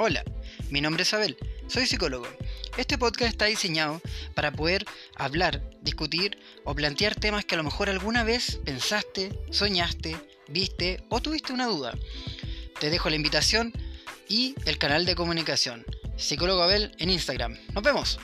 Hola, mi nombre es Abel, soy psicólogo. Este podcast está diseñado para poder hablar, discutir o plantear temas que a lo mejor alguna vez pensaste, soñaste, viste o tuviste una duda. Te dejo la invitación y el canal de comunicación. Psicólogo Abel en Instagram. Nos vemos.